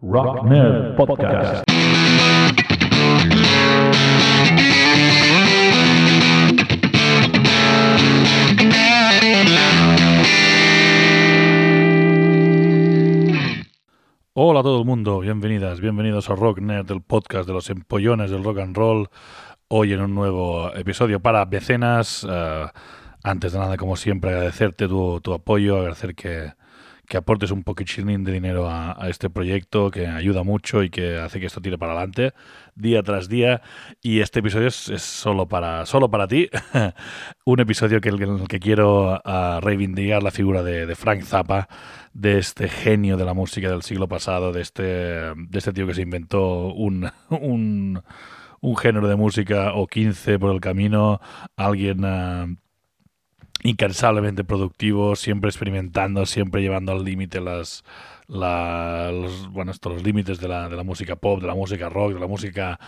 Rock Nerd Podcast. Hola a todo el mundo, bienvenidas, bienvenidos a Rock Nerd, el podcast de los empollones del rock and roll. Hoy en un nuevo episodio para Becenas. Eh, antes de nada, como siempre, agradecerte tu apoyo, agradecer que, que aportes un poquitín de dinero a, este proyecto que ayuda mucho y que hace que esto tire para adelante día tras día. Y este episodio es, solo, para, solo para ti. un episodio que, en el que quiero uh, reivindicar la figura de, Frank Zappa, de este genio de la música del siglo pasado, de este, de este tío que se inventó un, un, género de música o 15 por el camino, alguien... Uh, incansablemente productivo, siempre experimentando, siempre llevando al límite las, la, los, bueno, estos los límites de la, de la música pop, de la música rock, de la música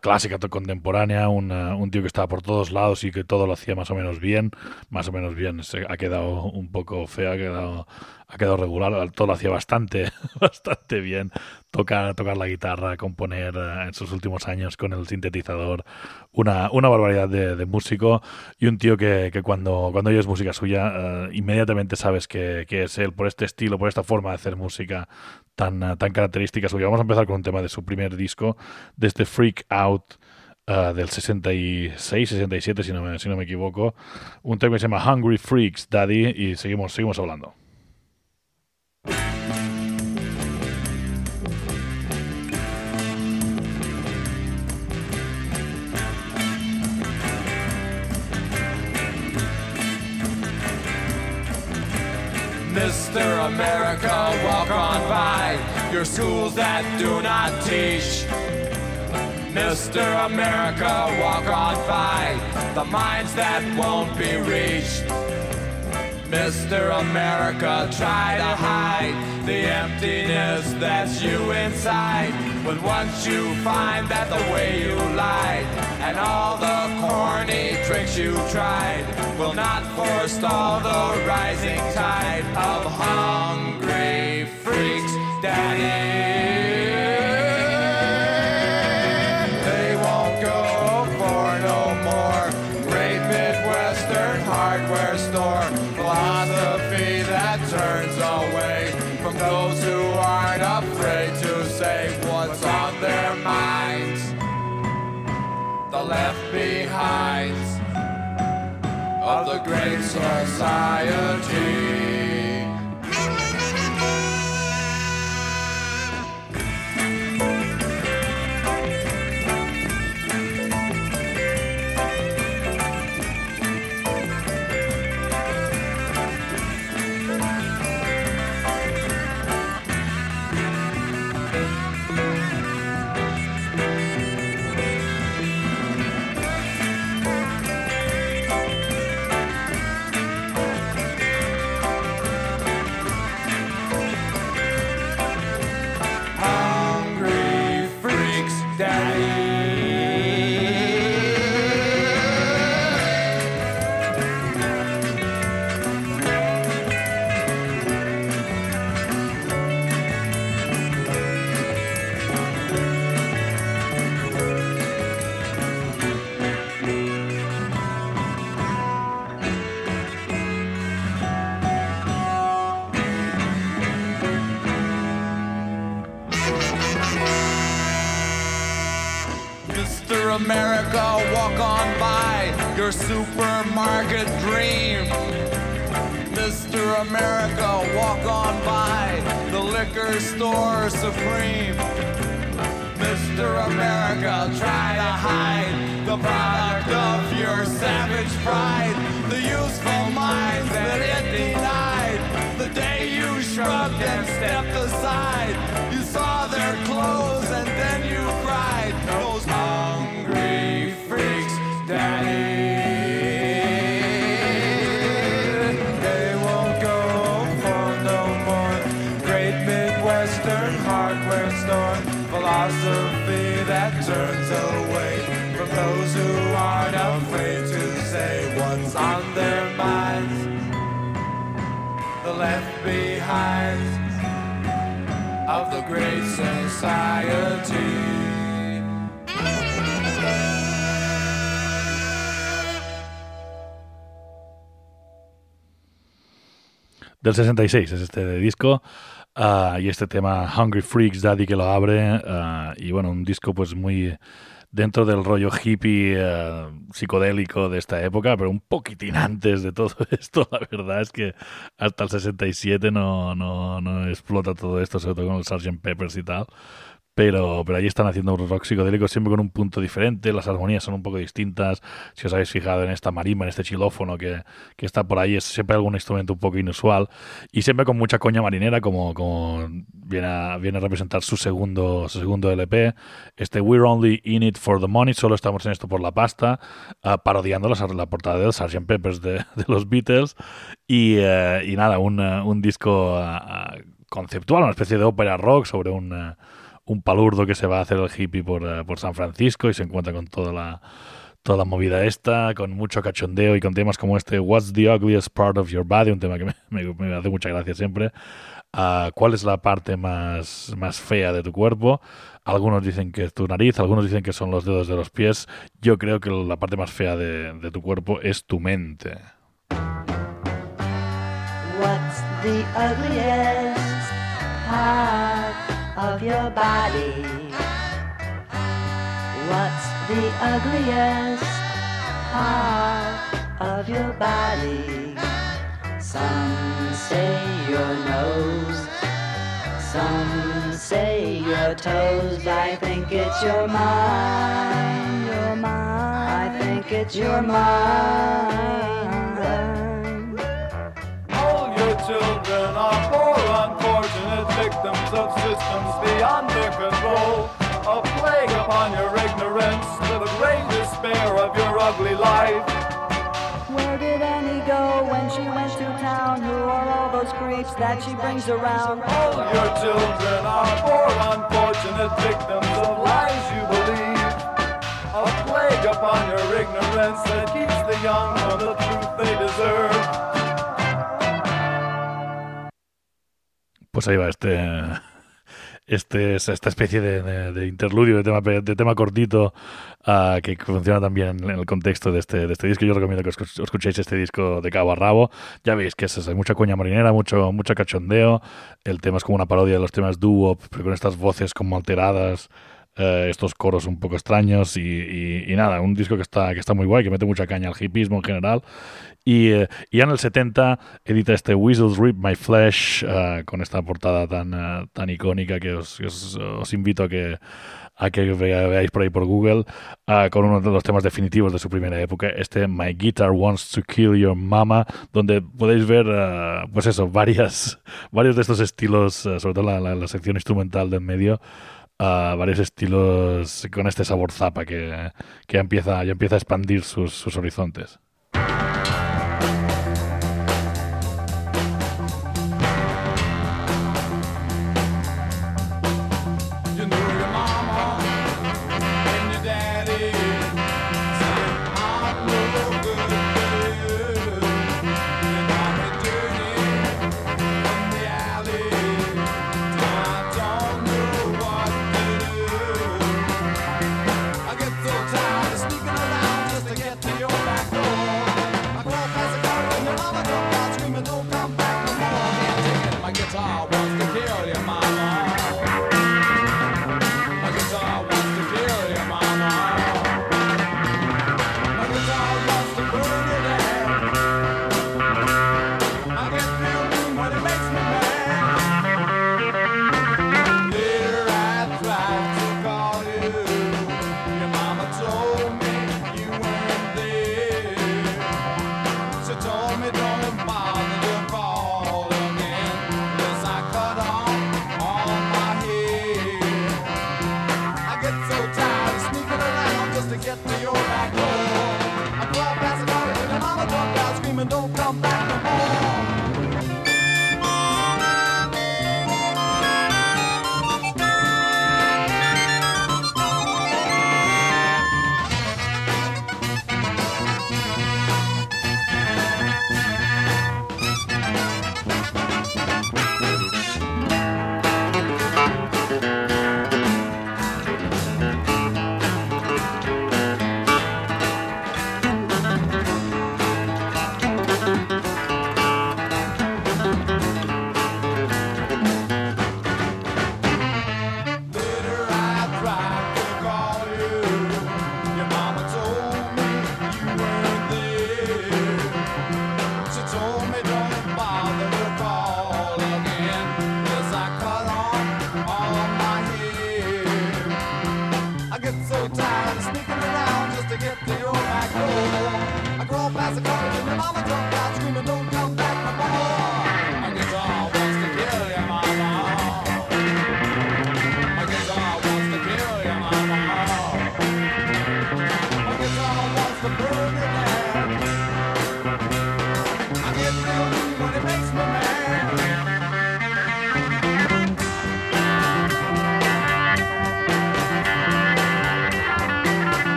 clásica contemporánea, un, uh, un, tío que estaba por todos lados y que todo lo hacía más o menos bien, más o menos bien, se ha quedado un poco feo, ha quedado, ha quedado regular, todo lo hacía bastante, bastante bien, tocar, tocar la guitarra, componer uh, en sus últimos años con el sintetizador, una, una barbaridad de, músico y un tío que, que cuando, cuando oyes música suya, inmediatamente sabes que, que es él por este estilo, por esta forma de hacer música tan, uh, tan característica suya. Vamos a empezar con un tema de su primer disco, desde Freak Out. Uh, del 66, 67, si no, me, si no me equivoco. Un tema que se llama Hungry Freaks, Daddy, y seguimos, seguimos hablando. Mr. America, walk on by your schools that do not teach. Mr. America, walk on by the minds that won't be reached. Mr. America, try to hide the emptiness that's you inside. But once you find that the way you lied and all the corny tricks you tried will not forestall the rising tide of hungry freaks, daddy. Left behinds of the great society. America, walk on by your supermarket dream. Mr. America, walk on by the liquor store supreme. Mr. America, try to hide the product of your savage pride, the useful minds that it denied. The day you shrugged and stepped aside, you saw their clothes and then you cried. Daddy. They won't go no more great hardware store philosophy that turns away from those who aren't afraid to say what's on their minds. The left behind of the Great Society. Del 66 es este disco. ah, y este tema Hungry Freaks, Daddy que lo abre. ah, y bueno, un disco pues muy dentro del rollo hippie eh, psicodélico de esta época, pero un poquitín antes de todo esto. La verdad es que hasta el 67 no, no, no explota todo esto, sobre todo con el Sgt. Peppers y tal. Pero, pero ahí están haciendo un rock psicodélico siempre con un punto diferente, las armonías son un poco distintas. Si os habéis fijado en esta marimba, en este xilófono que, que está por ahí, es siempre algún instrumento un poco inusual y siempre con mucha coña marinera, como, como viene, a, viene a representar su segundo, su segundo LP. Este We're Only In It For The Money, solo estamos en esto por la pasta, ah, parodiando la, la portada del Sgt. Peppers de, de los Beatles. Y, eh, y nada, un, eh, un disco ah, ah, conceptual, una especie de ópera rock sobre un, eh, un palurdo que se va a hacer el hippie por, eh, por San Francisco y se encuentra con toda la, toda movida esta, con mucho cachondeo y con temas como este What's the ugliest part of your body, un tema que me hace mucha gracia siempre. Ah, ¿Cuál es la parte más, más fea de tu cuerpo? Algunos dicen que es tu nariz, algunos dicen que son los dedos de los pies. Yo creo que la parte más fea de, de tu cuerpo es tu mente. What's the ugliest part of your body? What's the ugliest part of your body? Some say your nose, some say your toes. I think it's your mind, your mind. I think it's your mind. All your children are unfortunate victims of systems beyond their control. A plague upon your ignorance, to the great despair of your ugly life. Where did Annie go when she went to town? Who are all those creeps that she brings around? All your children are poor, unfortunate victims of lies you believe. A plague upon your ignorance that keeps the young from the truth they deserve. Pues ahí va este, este esta especie de, de- de interludio de tema, de tema cortito ah, que funciona también en el contexto de este, de este disco. Yo recomiendo que os os escuchéis este disco de cabo a rabo. Ya veis que es mucha coña marinera, mucho, mucho cachondeo. El tema es como una parodia de los temas doo pero con estas voces como alteradas. Eh, estos coros un poco extraños y, y- y nada, un disco que está, que está muy guay, que mete mucha caña al hipismo en general. Y, eh, y ya en el 70 edita este Weasels Rip My Flesh eh, con esta portada tan, eh, tan icónica que os, os- os invito a que, a que veáis por ahí por Google eh, con uno de los temas definitivos de su primera época, este My Guitar Wants to Kill Your Mama, donde podéis ver, eh, pues eso, varias, varios de estos estilos, eh, sobre todo la, la- la sección instrumental del medio, eh, varios estilos con este sabor zapa que, que empieza, ya empieza a expandir sus, sus horizontes.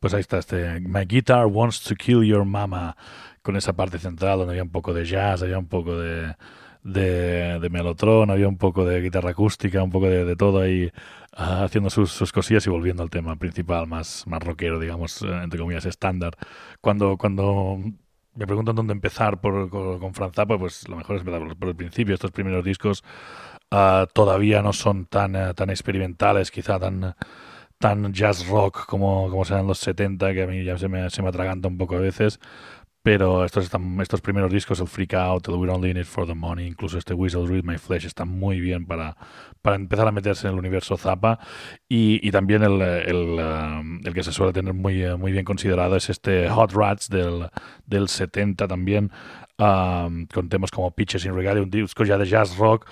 Pues ahí está, este My Guitar Wants to Kill Your Mama, con esa parte central donde había un poco de jazz, había un poco de, de, de melotron, había un poco de guitarra acústica, un poco de, de todo ahí ah, haciendo sus, sus cosillas y volviendo al tema principal, más, más rockero, digamos, eh, entre comillas, estándar. Cuando, cuando me preguntan dónde empezar por, con, con Franz Zappa, pues lo mejor es empezar por, el principio. Estos primeros discos ah, todavía no son tan, eh, tan experimentales, quizá tan tan jazz rock como, como serán los 70, que a mí ya se me, se me atraganta un poco a veces. Pero estos, están, estos primeros discos, el Freak Out, el We're Only In It For The Money, incluso este Whistle Read My Flesh, están muy bien para, para empezar a meterse en el universo Zappa. Y, y también el, el, um, el que se suele tener muy, eh, muy bien considerado es este Hot Rats del, del 70 también, um, con temas como Pitches in Regalia, un disco ya de jazz rock,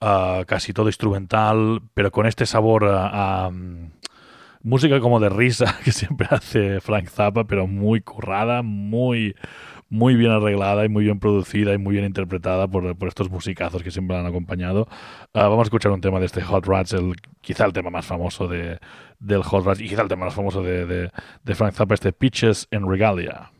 uh, casi todo instrumental, pero con este sabor a... a música como de risa que siempre hace Frank Zappa, pero muy currada, muy, muy bien arreglada y muy bien producida y muy bien interpretada por, por estos musicazos que siempre la han acompañado. Ah, vamos a escuchar un tema de este Hot Rats, el, quizá el tema más famoso de, del Hot Rats y quizá el tema más famoso de, de, Frank Zappa, este Pitches en Regalia.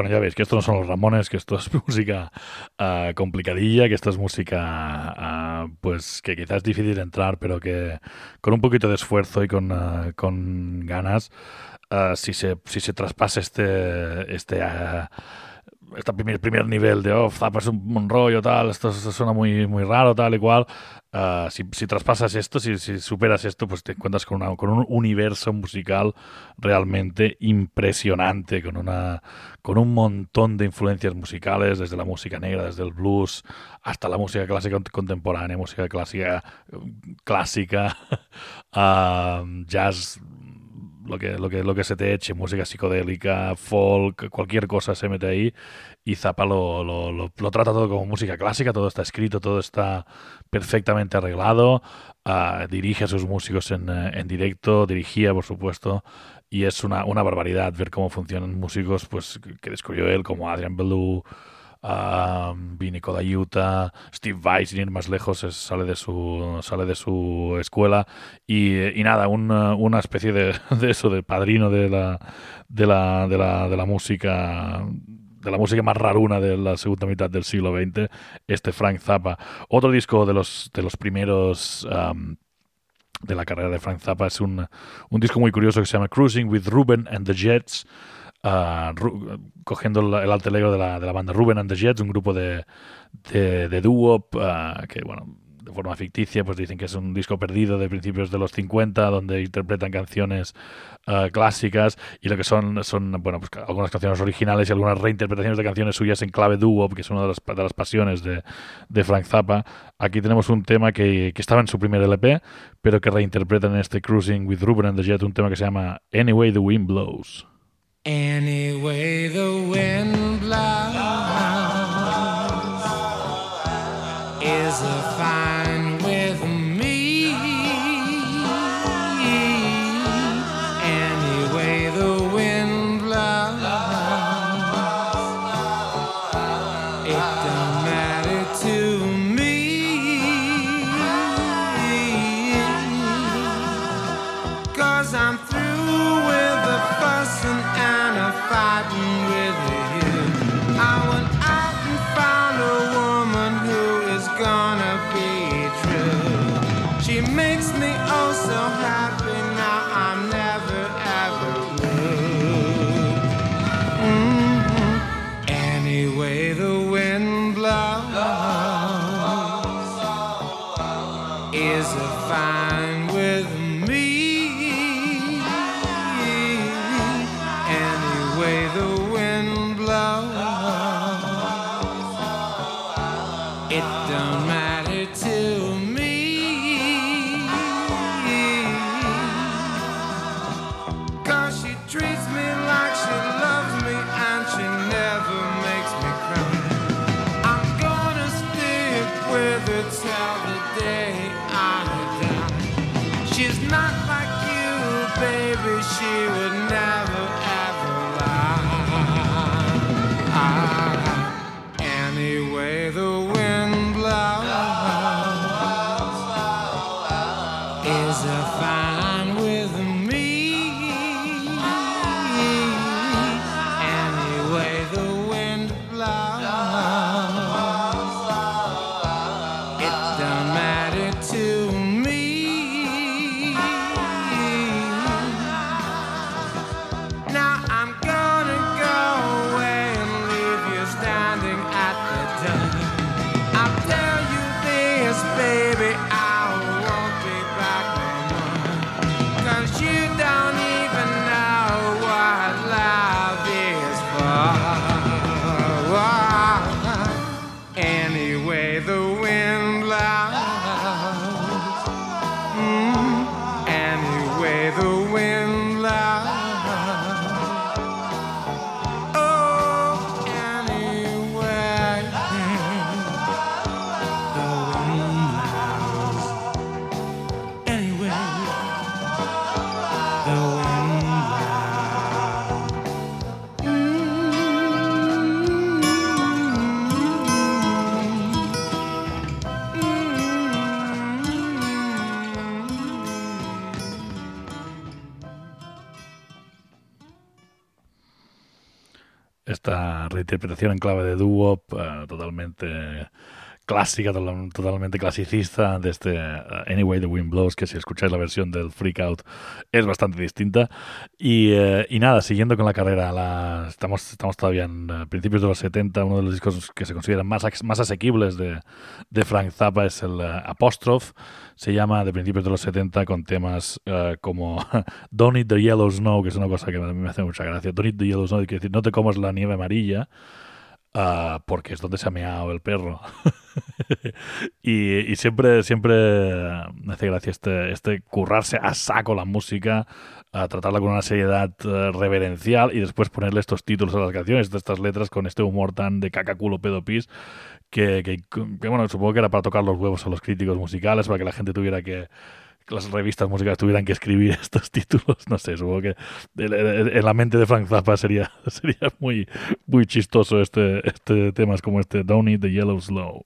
Bueno, ya veis que esto no son los Ramones, que esto es música ah, complicadilla, que esto es música ah, pues que quizás es difícil entrar, pero que con un poquito de esfuerzo y con, ah, con ganas, si, se, si se traspasa este, este este primer, primer nivel de, oh, Zappa es un, un rollo, tal, esto, esto suena muy, muy raro, tal y cual. Ah, si, si traspasas esto, si, si superas esto, pues te encuentras con, una- con un universo musical realmente impresionante, con, una, con un montón de influencias musicales, desde la música negra, desde el blues, hasta la música clásica cont- contemporánea, música clásica, clásica ah, jazz, lo que, lo, que, lo que se te eche, música psicodélica, folk, cualquier cosa se mete ahí y Zappa lo, lo, lo- lo trata todo como música clásica, todo está escrito, todo está perfectamente arreglado, ah, dirige a sus músicos en, eh, en directo, dirigía por supuesto, y es una, una barbaridad ver cómo funcionan músicos pues, que- que descubrió él, como Adrian Belew, Vinny Colaiuta, Steve Vai, sin ir más lejos, sale, de su, sale de su escuela, y, nada, una, especie de, eso, de padrino de la, de la, de la, de la música de la música más raruna de la segunda mitad del siglo XX, este Frank Zappa. Otro disco de los, de los primeros de la carrera de Frank Zappa es un, un disco muy curioso que se llama Cruising with Ruben and the Jets, Ru- cogiendo el, alter ego de la, de la banda Ruben and the Jets, un grupo de, de, de doo-wop ah, que, bueno, de forma ficticia, pues dicen que es un disco perdido de principios de los 50, donde interpretan canciones ah, clásicas y lo que son son bueno pues algunas canciones originales y algunas reinterpretaciones de canciones suyas en clave doo-wop, que es una de las, de las pasiones de, de Frank Zappa. Aquí tenemos un tema que, que estaba en su primer LP, pero que reinterpretan en este Cruising with Ruben and the Jet, un tema que se llama Anyway the Wind Blows. Anyway, the wind blows esta reinterpretación en clave de dúo eh, totalmente clásica, total- totalmente clasicista de este eh, Anyway the Wind Blows, que si escucháis la versión del Freak Out es bastante distinta. Y, eh, y nada, siguiendo con la carrera, estamos, estamos todavía en eh, principios de los 70, uno de los discos que se consideran más, más asequibles de, de Frank Zappa es el Apostrophe, se llama de principios de los 70 con temas como Don't Eat the Yellow Snow, que es una cosa que mí me hace mucha gracia. Don't Eat the Yellow Snow, quiere decir, no te comas la nieve amarilla, ah, porque es donde se ha meado el perro. y, siempre, siempre me hace gracia este, este currarse a saco la música, a tratarla con una seriedad eh, reverencial y después ponerle estos títulos a las canciones, estas letras con este humor tan de caca culo pedo pis que, que, que, bueno, supongo que era para tocar los huevos a los críticos musicales, para que la gente tuviera que las revistas musicales tuvieran que escribir estos títulos, no sé, supongo que en la mente de Frank Zappa sería, sería muy, muy chistoso este, este temas como este Don't Eat the Yellow Slow.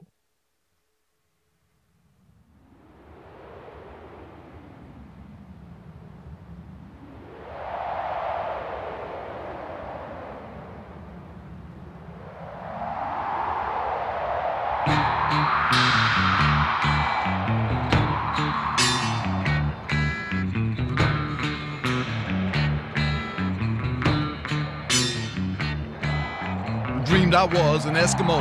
I was an Eskimo.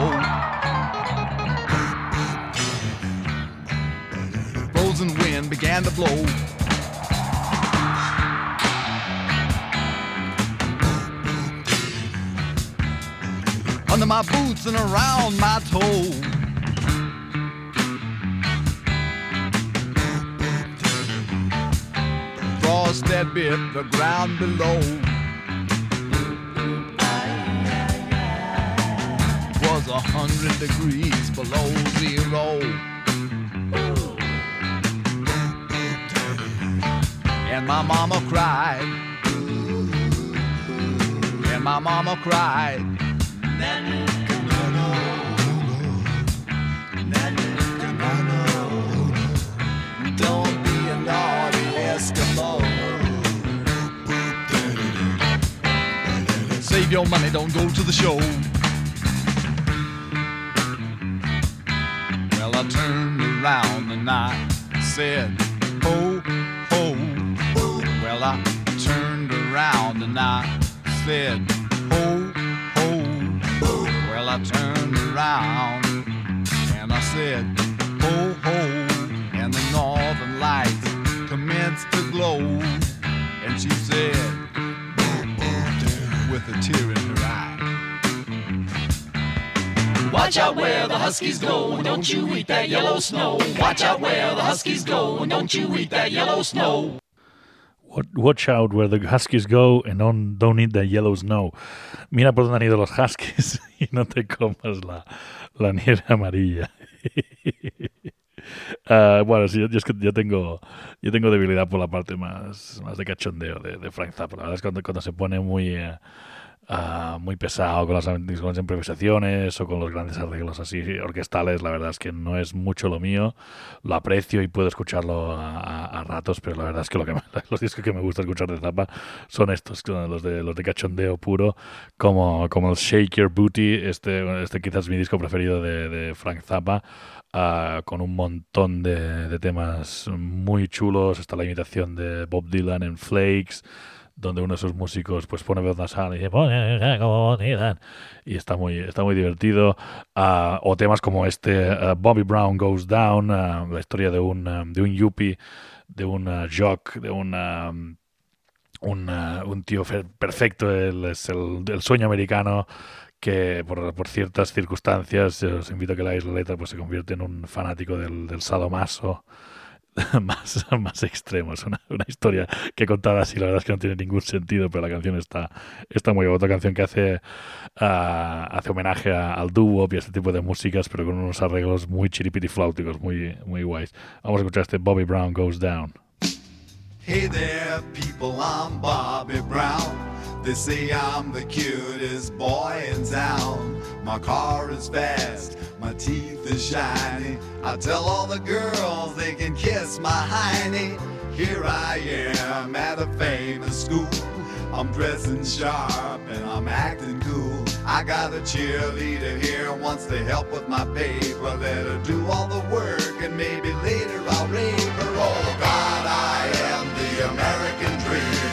Frozen wind began to blow. Under my boots and around my toe. Frost that bit the ground below. A hundred degrees below zero. And my mama cried. And my mama cried. Don't be a naughty Eskimo. Save your money, don't go to the show. Turned around and I said, ho, ho. Well, I turned around and I said, ho, ho. Well, I turned around and I said, ho, ho. And the northern lights commenced to glow. And she said, with a tear in Watch out where the huskies go, and don't you eat that yellow snow. Watch out where the huskies go, and don't you eat that yellow snow. Wat- Watch out where the Huskies go and don't, don't eat the yellow snow. Mira por dónde han ido los Huskies y no te comas la, la nieve amarilla. Ah, bueno, sí, yo, yo es que yo tengo, yo tengo debilidad por la parte más, más de cachondeo de, de Frank Zappa. La verdad es que cuando, cuando se pone muy, eh, ah, muy pesado con las, con las improvisaciones o con los grandes arreglos así orquestales, la verdad es que no es mucho lo mío. Lo aprecio y puedo escucharlo a, a- a ratos, pero la verdad es que, lo que me- los discos que me gusta escuchar de Zappa son estos, los de, los de cachondeo puro, como, como el Shake Your Booty, este, este quizás es mi disco preferido de, de Frank Zappa, ah, con un montón de, de temas muy chulos. Está la imitación de Bob Dylan en Flakes, donde uno de sus músicos pues pone voz nasal y dice y está muy, está muy divertido. Ah, o temas como este ah, Bobby Brown Goes Down, ah, la historia de un, de un yuppie, de un jock, de un, un, tío fe- perfecto, él es el, el sueño americano que por, por ciertas circunstancias, eh, os invito a que leáis la letra, pues se convierte en un fanático del, del sadomaso más, más extremo. Es una, una historia que contada así, la verdad es que no tiene ningún sentido, pero la canción está, está muy buena. Otra canción que hace, ah, hace homenaje al dúo y a este tipo de músicas, pero con unos arreglos muy chiripitifláuticos, muy, muy guays. Vamos a escuchar este Bobby Brown Goes Down. Hey there, people, I'm Bobby Brown. They say I'm the cutest boy in town. My car is fast, my teeth are shiny. I tell all the girls they can kiss my hiney. Here I am at a famous school. I'm dressing sharp and I'm acting cool. I got a cheerleader here wants to help with my paper. Let her do all the work and maybe later I'll rave her. Oh God, I am the American dream.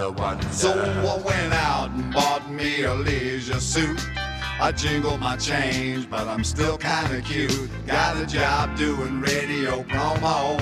So I went out and bought me a leisure suit. I jingled my change, but I'm still kinda cute. Got a job doing radio promo.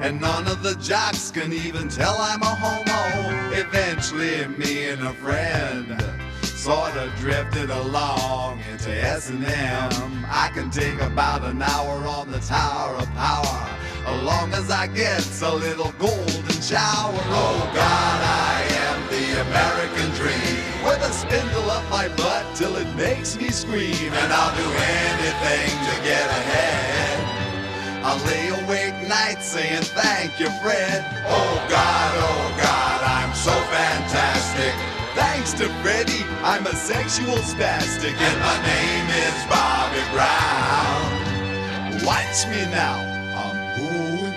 And none of the jocks can even tell I'm a homo. Eventually, me and a friend sorta drifted along into S&M. I can take about an hour on the Tower of Power, as long as I get a little golden shower. Oh God, I am the American dream, with a spindle up my butt till it makes me scream, and I'll do anything to get ahead. I lay awake nights saying thank you, Fred. Oh God, oh God, I'm so fantastic. Thanks to Freddie, I'm a sexual spastic, and my name is Bobby Brown. Watch me now,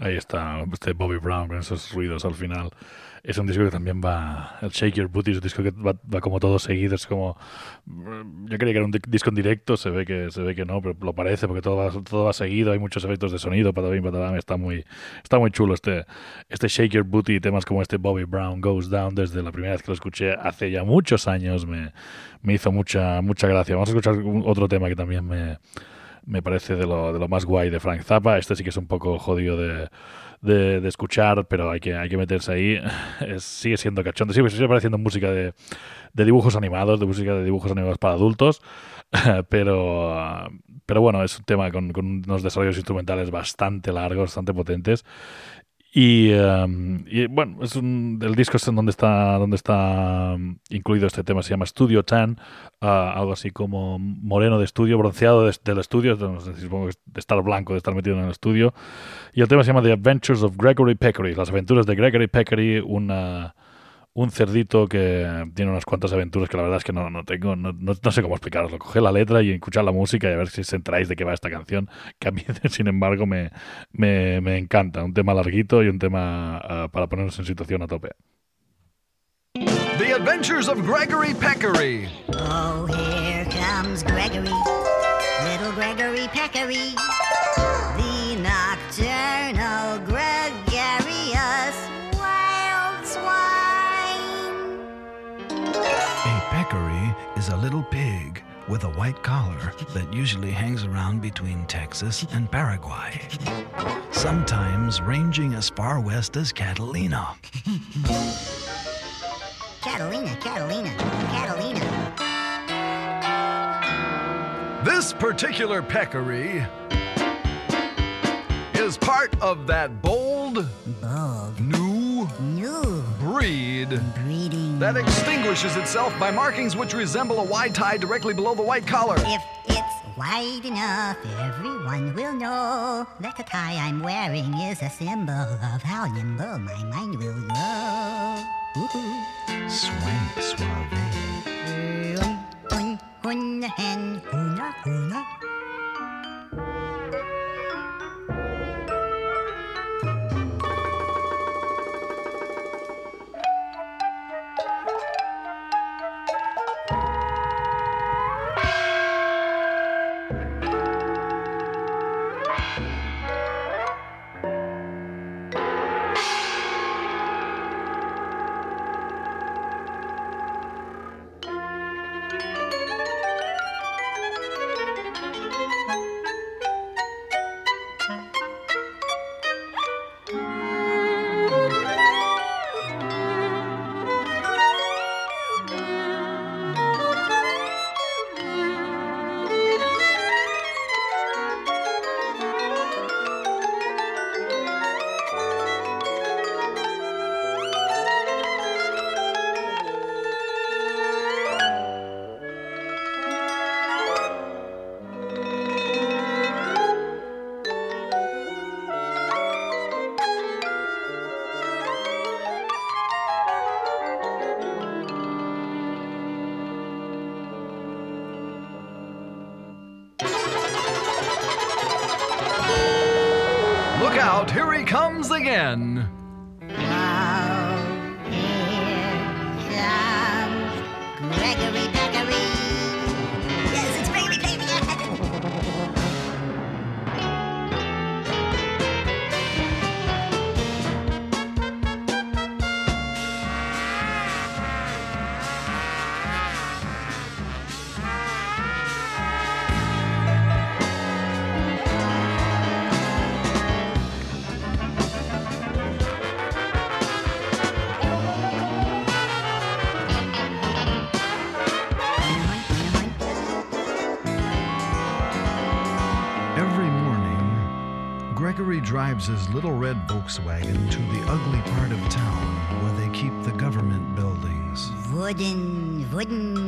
Ahí está, este Bobby Brown con esos ruidos al final. Es un disco que también va. El Shake Your Booty es un disco que va, va como todo seguido. Es como. Yo creía que era un di- disco en directo, se ve que se ve que no, pero lo parece porque todo va, todo va seguido. Hay muchos efectos de sonido, patadín, patadam. Está muy, está muy chulo este, este Shake Your Booty temas como este Bobby Brown Goes Down. Desde la primera vez que lo escuché hace ya muchos años me, me hizo mucha, mucha gracia. Vamos a escuchar otro tema que también me, me parece de lo, de lo más guay de Frank Zappa. Este sí que es un poco jodido de, de, escuchar, pero hay que, hay que meterse ahí. Sigue siendo cachondo, sigue, sigue pareciendo música de, de dibujos animados, de música de dibujos animados para adultos, pero, pero bueno, es un tema con, con unos desarrollos instrumentales bastante largos, bastante potentes. Y, um, bueno, es un, el disco es en donde está, donde está um, incluido este tema, se llama Studio Tan, ah, algo así como moreno de estudio, bronceado de- del estudio, de estar blanco, de estar metido en el estudio. Y el tema se llama The Adventures of Gregory Peccary, las aventuras de Gregory Peccary, una, un cerdito que tiene unas cuantas aventuras que la verdad es que no, no tengo, no, no- no sé cómo explicaroslo. Coger la letra y escuchar la música y a ver si os enteráis de qué va esta canción, que a mí, sin embargo, me, me, me encanta. Un tema larguito y un tema ah, para ponernos en situación a tope. The Adventures of Gregory Peccary. Oh, here comes Gregory, little Gregory Peccary, with a white collar that usually hangs around between Texas and Paraguay, sometimes ranging as far west as Catalina. Catalina, Catalina, Catalina. This particular peccary is part of that bold, Bold, new new breed breeding. that extinguishes itself by markings which resemble a wide tie directly below the white collar. If it's wide enough, everyone will know that the tie I'm wearing is a symbol of how nimble my mind will go. Ooh. Swing suave. Drives his little red Volkswagen to the ugly part of town where they keep the government buildings. Wooden, wooden.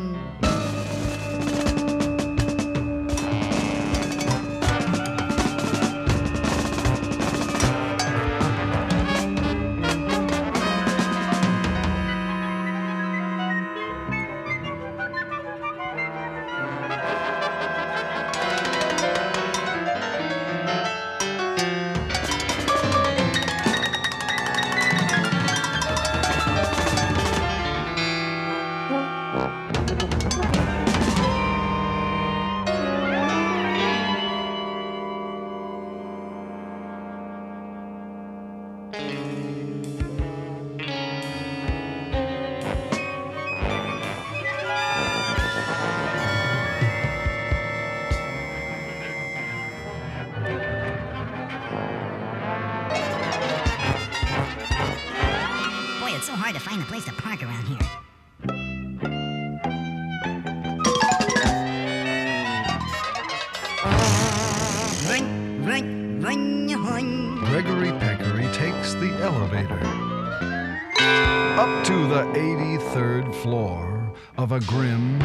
Of a grim,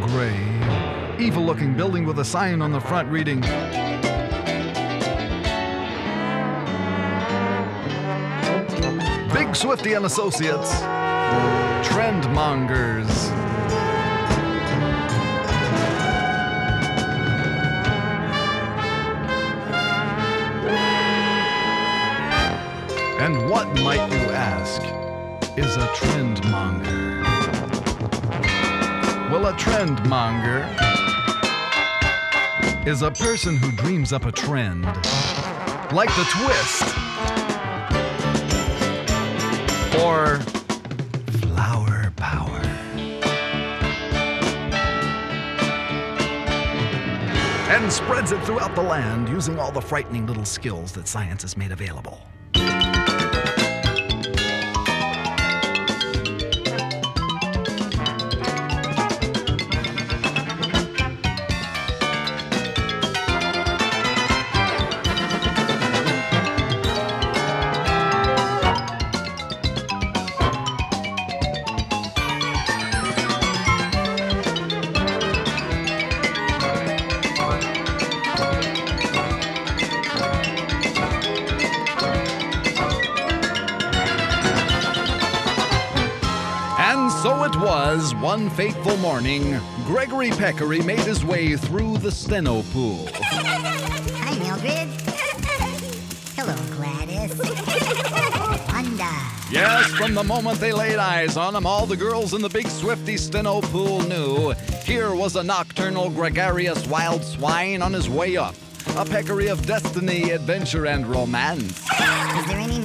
gray, evil looking building with a sign on the front reading Big Swifty and Associates, Trendmongers. And what might you ask is a trendmonger? Well, a trendmonger is a person who dreams up a trend, like the twist or flower power. And spreads it throughout the land using all the frightening little skills that science has made available. Fateful morning, Gregory Peccary made his way through the steno pool. Hi, Mildred. Hello, Gladys. Wanda. Yes, from the moment they laid eyes on him, all the girls in the big Swifty Steno pool knew here was a nocturnal, gregarious wild swine on his way up. A peccary of destiny, adventure, and romance. Is there any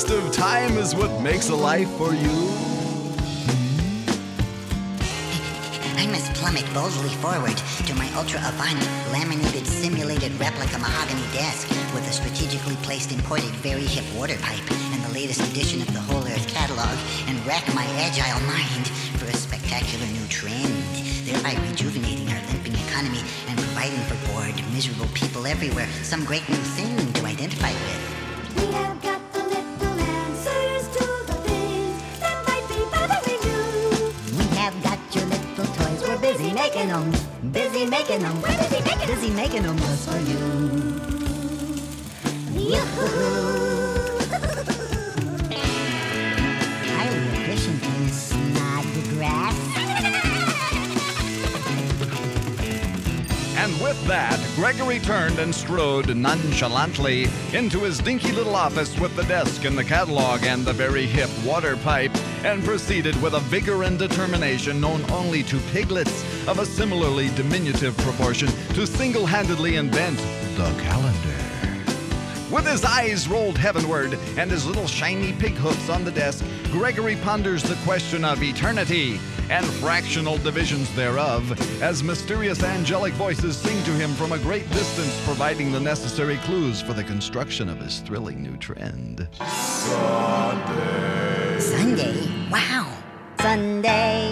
waste of time is what makes a life for you? I must plummet boldly forward to my ultra avant laminated simulated replica mahogany desk with a strategically placed imported very hip water pipe and the latest edition of the Whole Earth catalog and rack my agile mind for a spectacular new trend, thereby rejuvenating our limping economy and providing for bored, miserable people everywhere some great new thing to identify with. That, Gregory turned and strode nonchalantly into his dinky little office with the desk and the catalog and the very hip water pipe, and proceeded with a vigor and determination known only to piglets of a similarly diminutive proportion to single handedly invent the calendar. With his eyes rolled heavenward and his little shiny pig hoofs on the desk, Gregory ponders the question of eternity and fractional divisions thereof as mysterious angelic voices sing to him from a great distance, providing the necessary clues for the construction of his thrilling new trend. Sunday? Sunday? Wow. Sunday,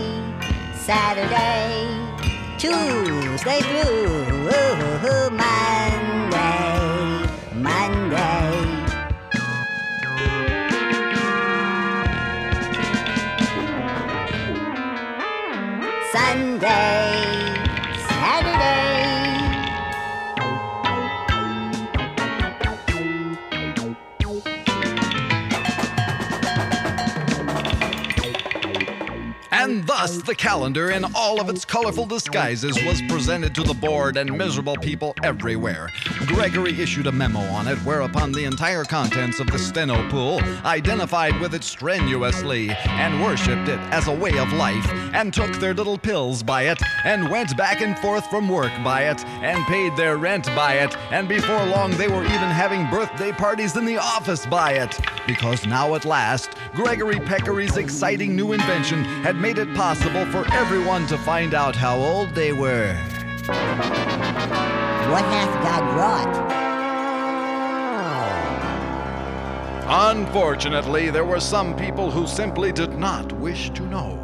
Saturday, Tuesday through oh, oh, ooh, Sunday, thus, the calendar, in all of its colorful disguises, was presented to the bored and miserable people everywhere. Gregory issued a memo on it, whereupon the entire contents of the steno pool identified with it strenuously and worshipped it as a way of life, and took their little pills by it, and went back and forth from work by it, and paid their rent by it, and before long they were even having birthday parties in the office by it. Because now at last, Gregory Peccary's exciting new invention had made it possible for everyone to find out how old they were. What hath God wrought? Unfortunately, there were some people who simply did not wish to know.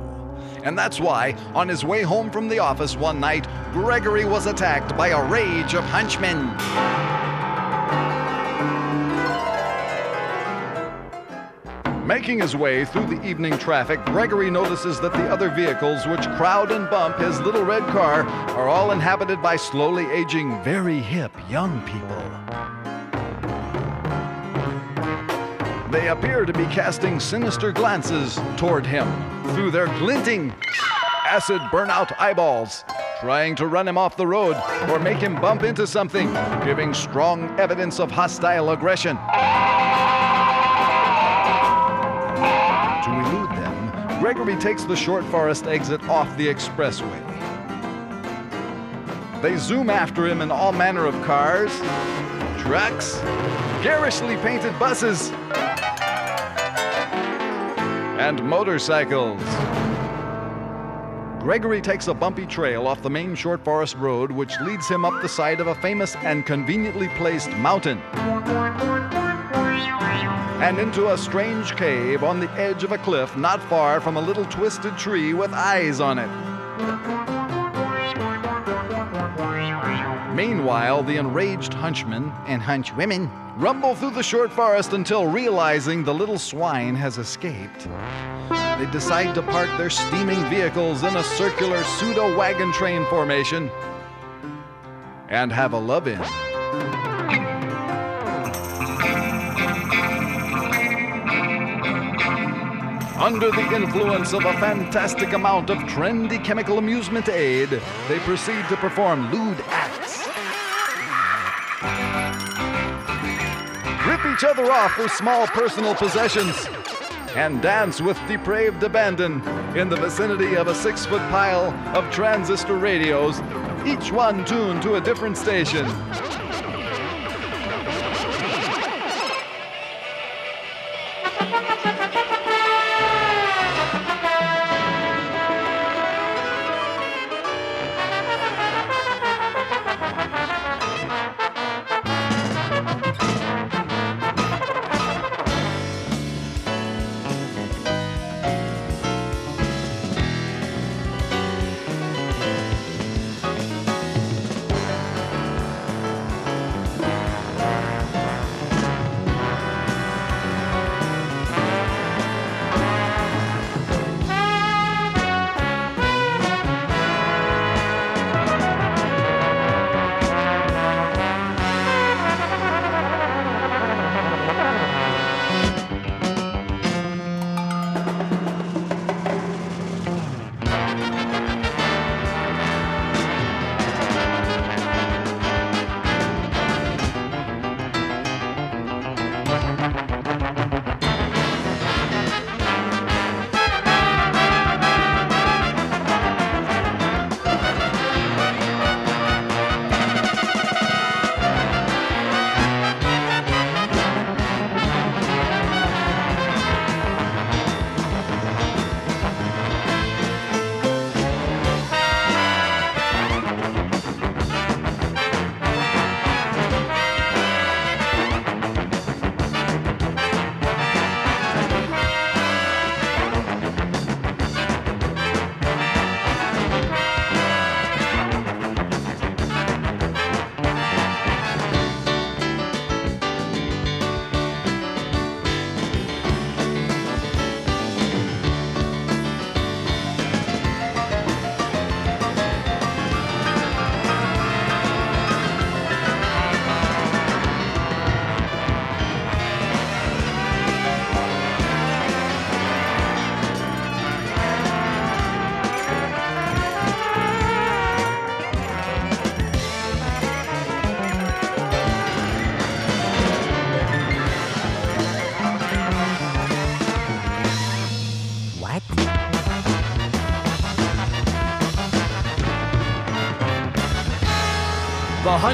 And that's why, on his way home from the office one night, Gregory was attacked by a rage of hunchmen. Making his way through the evening traffic, Gregory notices that the other vehicles which crowd and bump his little red car are all inhabited by slowly aging, very hip young people. They appear to be casting sinister glances toward him through their glinting, acid burnout eyeballs, trying to run him off the road or make him bump into something, giving strong evidence of hostile aggression. Gregory takes the short forest exit off the expressway. They zoom after him in all manner of cars, trucks, garishly painted buses, and motorcycles. Gregory takes a bumpy trail off the main short forest road, which leads him up the side of a famous and conveniently placed mountain. And into a strange cave on the edge of a cliff not far from a little twisted tree with eyes on it. Meanwhile, the enraged hunchmen and hunchwomen rumble through the short forest until realizing the little swine has escaped. They decide to park their steaming vehicles in a circular pseudo wagon train formation and have a love in. Under the influence of a fantastic amount of trendy chemical amusement aid, they proceed to perform lewd acts. Rip each other off for small personal possessions, and dance with depraved abandon in the vicinity of a six foot pile of transistor radios, each one tuned to a different station.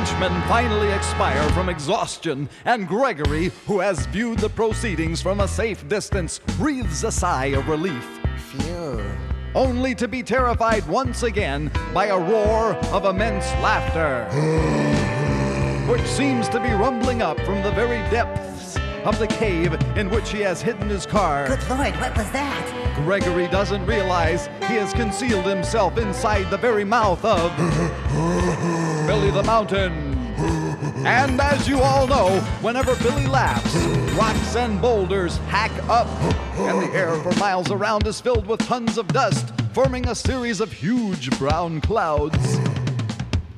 The hunchmen finally expire from exhaustion, and Gregory, who has viewed the proceedings from a safe distance, breathes a sigh of relief. Phew. Only to be terrified once again by a roar of immense laughter, which seems to be rumbling up from the very depths of the cave in which he has hidden his car. Good lord, what was that? Gregory doesn't realize he has concealed himself inside the very mouth of Billy the Mountain. And as you all know, whenever Billy laughs, rocks and boulders hack up, and the air for miles around is filled with tons of dust, forming a series of huge brown clouds.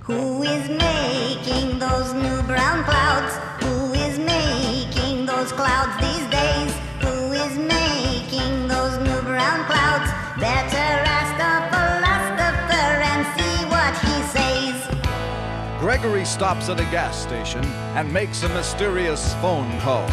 Who is making those new brown clouds? Who is making those clouds these days? Who is making those new brown clouds? Better Gregory stops at a gas station and makes a mysterious phone call.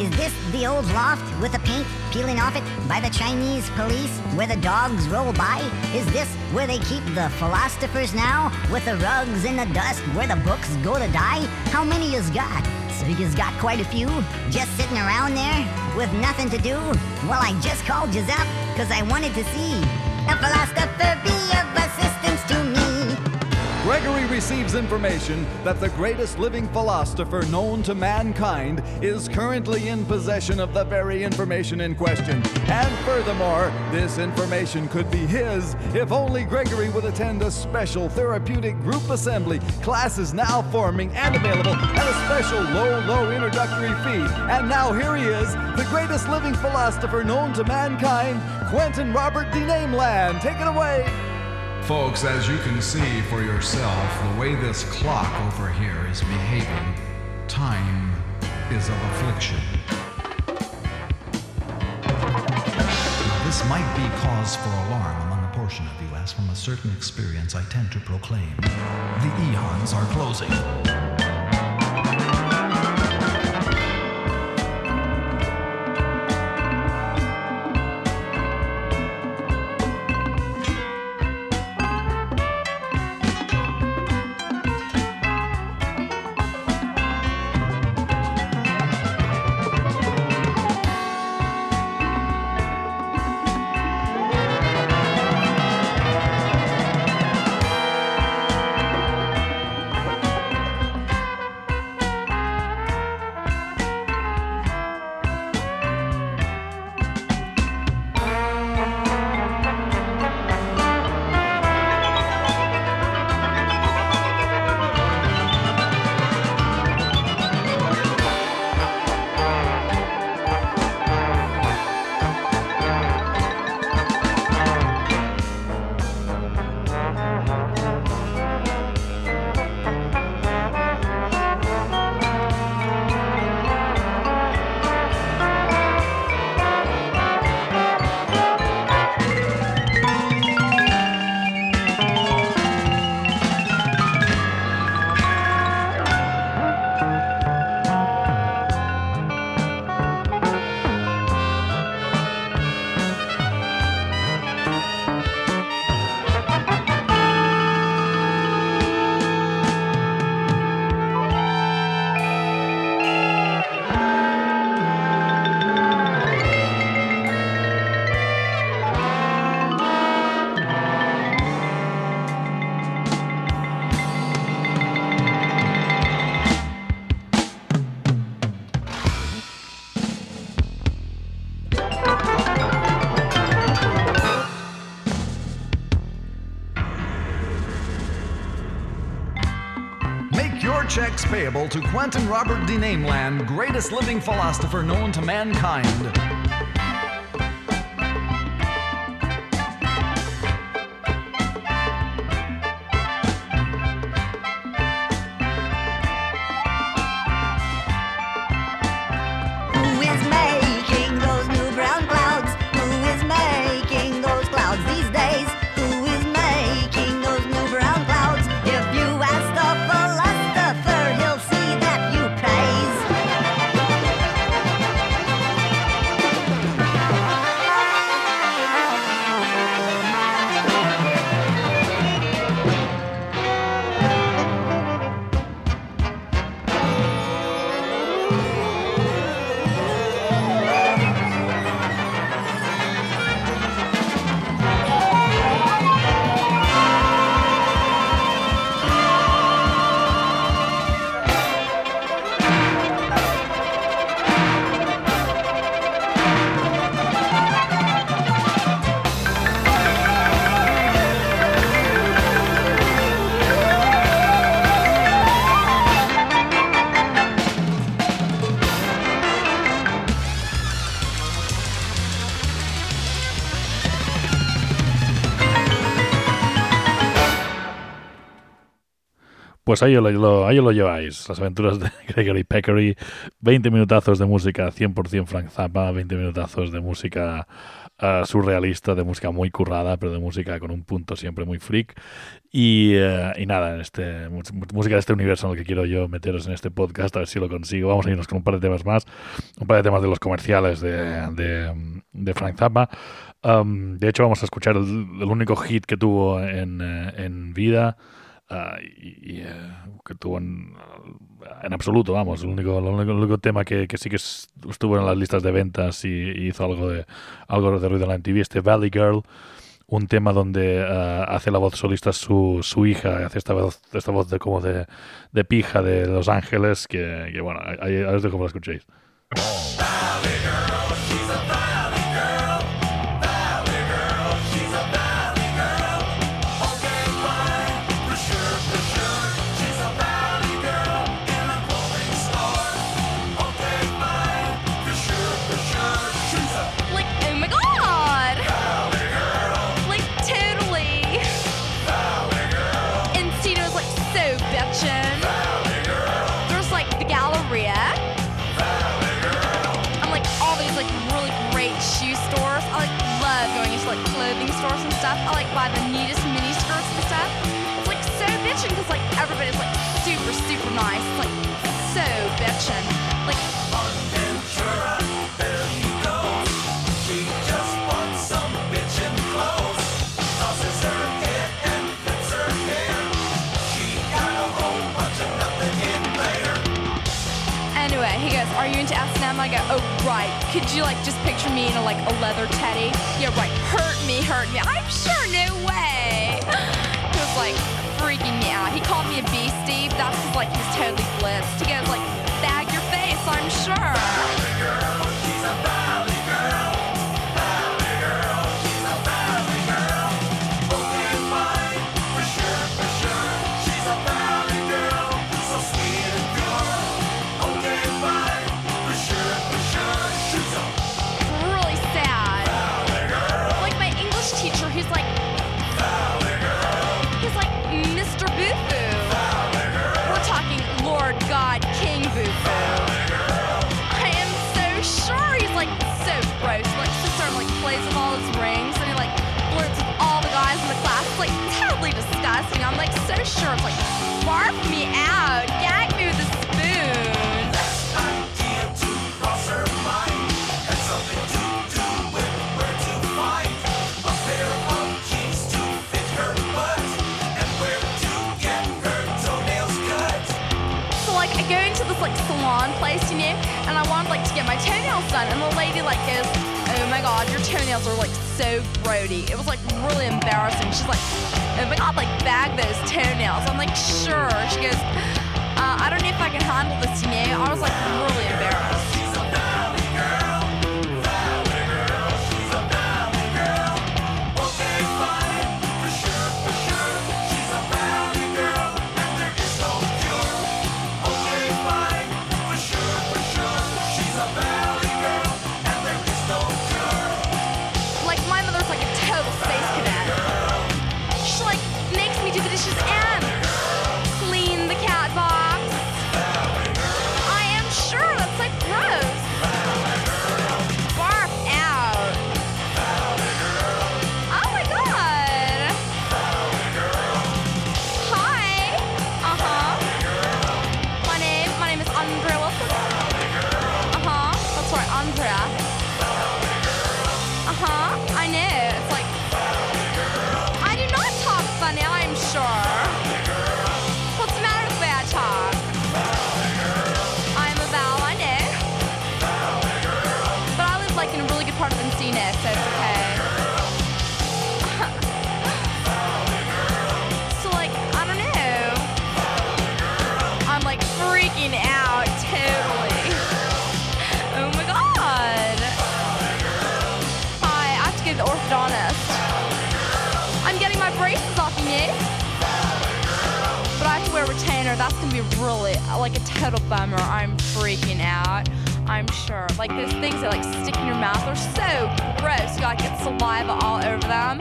Is this the old loft with the paint peeling off it by the Chinese police where the dogs roll by? Is this where they keep the philosophers now? With the rugs in the dust where the books go to die? How many yous got? So yous got quite a few? Just sitting around there with nothing to do? Well, I just called yous up because I wanted to see a philosopher be receives information that the greatest living philosopher known to mankind is currently in possession of the very information in question. And furthermore, this information could be his if only Gregory would attend a special therapeutic group assembly. Classes now forming and available at a special low, low introductory fee. And now here he is, the greatest living philosopher known to mankind, Quentin Robert DeNameland. Take it away. Folks, as you can see for yourself, the way this clock over here is behaving, time is of affliction. Now, this might be cause for alarm among a portion of you, as from a certain experience I tend to proclaim. The eons are closing. Payable to Quentin Robert DeNameland, greatest living philosopher known to mankind. Pues ahí lo, ahí lo lleváis, las aventuras de Gregory Peccary, 20 minutazos de música 100% Frank Zappa, 20 minutazos de música eh, surrealista, de música muy currada, pero de música con un punto siempre muy freak. Y, eh, y nada, este, música de este universo en el que quiero yo meteros en este podcast, a ver si lo consigo. Vamos a irnos con un par de temas más, un par de temas de los comerciales de, de, de Frank Zappa. Um, de hecho, vamos a escuchar el, el único hit que tuvo en, eh, en vida. Ah, y, eh, que tuvo en, absoluto, vamos, el único, el único, el único tema que, que sí que es- estuvo en las listas de ventas y, hizo algo de algo de ruido en la MTV, este Valley Girl, un tema donde ah, hace la voz solista su, su hija, hace esta voz, esta voz de como de, de pija de Los Ángeles, que, bueno, ahí, ahí os dejo que la escuchéis. Stuff. I like buy the neatest mini skirts and stuff. It's like so bitchin' because like everybody's like super, super nice. It's like so bitchin'. I go, "Oh right. Could you like just picture me in a, like a leather teddy?" Yeah, right. Hurt me, hurt me. I'm sure, no way. He was like freaking me out. He called me a beastie. That's like he's totally blitzed. He goes like, "Bag your face." I'm sure. My toenails done, and the lady like goes, "Oh my god, your toenails are like so grody." It was like really embarrassing. She's like, "Oh my god, like bag those toenails." I'm like, "Sure." She goes, uh, "I don't know if I can handle this, you know." I was like really like a total bummer. I'm freaking out. I'm sure. Like those things that like stick in your mouth are so gross. You gotta get saliva all over them.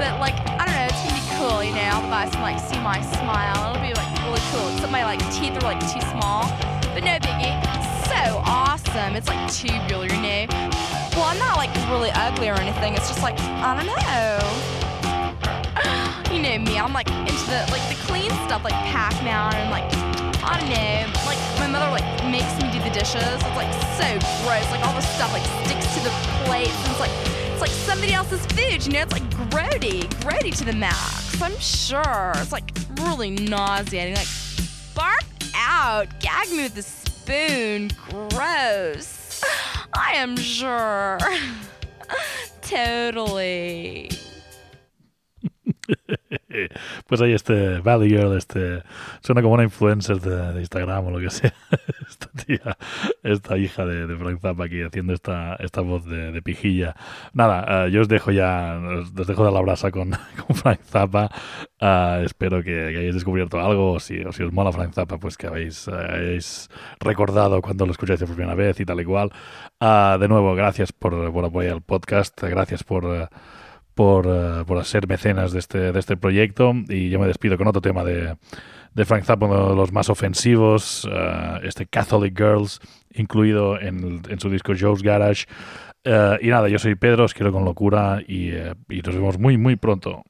But like I don't know, it's gonna be cool, you know. The guys can like see my smile. It'll be like really cool. Except my like teeth are like too small. But no biggie. So awesome. It's like tubular, you know. Well, I'm not like really ugly or anything. It's just like I don't know. You know me, I'm like into the like the clean stuff like Pac-Man and like I don't know. Like my mother like makes me do the dishes. It's like so gross. Like all the stuff like sticks to the plates and it's like it's like somebody else's food, you know, it's like grody, grody to the max. I'm sure. It's like really nauseating. Like bark out. Gag me with a spoon. Gross. I am sure. totally. Pues ahí este Valley Girl, este suena como una influencer de, de Instagram o lo que sea. Esta tía, esta hija de, de Frank Zappa aquí haciendo esta, esta voz de, de pijilla. Nada, eh, yo os dejo ya, os, os dejo de la brasa con, con Frank Zappa. Ah, espero que, que hayáis descubierto algo, o si, o si os mola Frank Zappa, pues que habéis, hayáis recordado cuando lo escucháis por primera vez y tal y cual. De nuevo, gracias por, por apoyar el podcast, gracias por... por, eh, por ser mecenas de este, de este proyecto y yo me despido con otro tema de, de Frank Zappa, uno de los más ofensivos, eh, este Catholic Girls, incluido en, en su disco Joe's Garage. Eh, y nada, yo soy Pedro, os quiero con locura y, y nos vemos muy, muy pronto.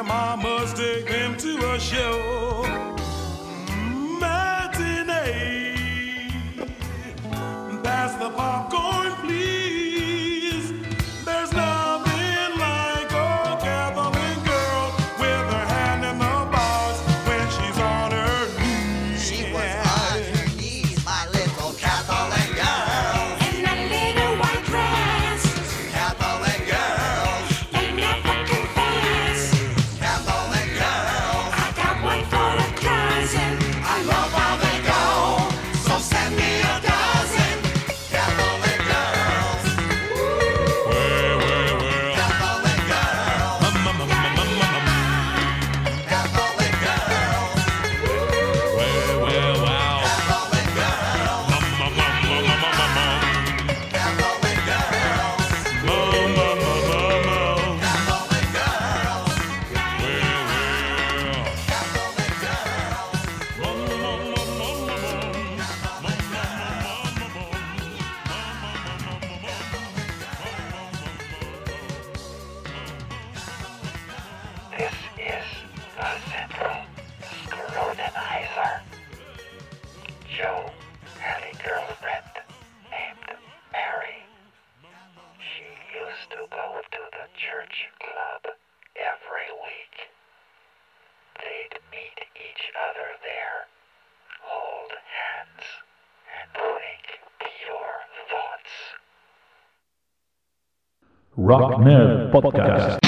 Whenever their mamas take them to a show. Matinee, pass the popcorn, روك نيرد بودكاست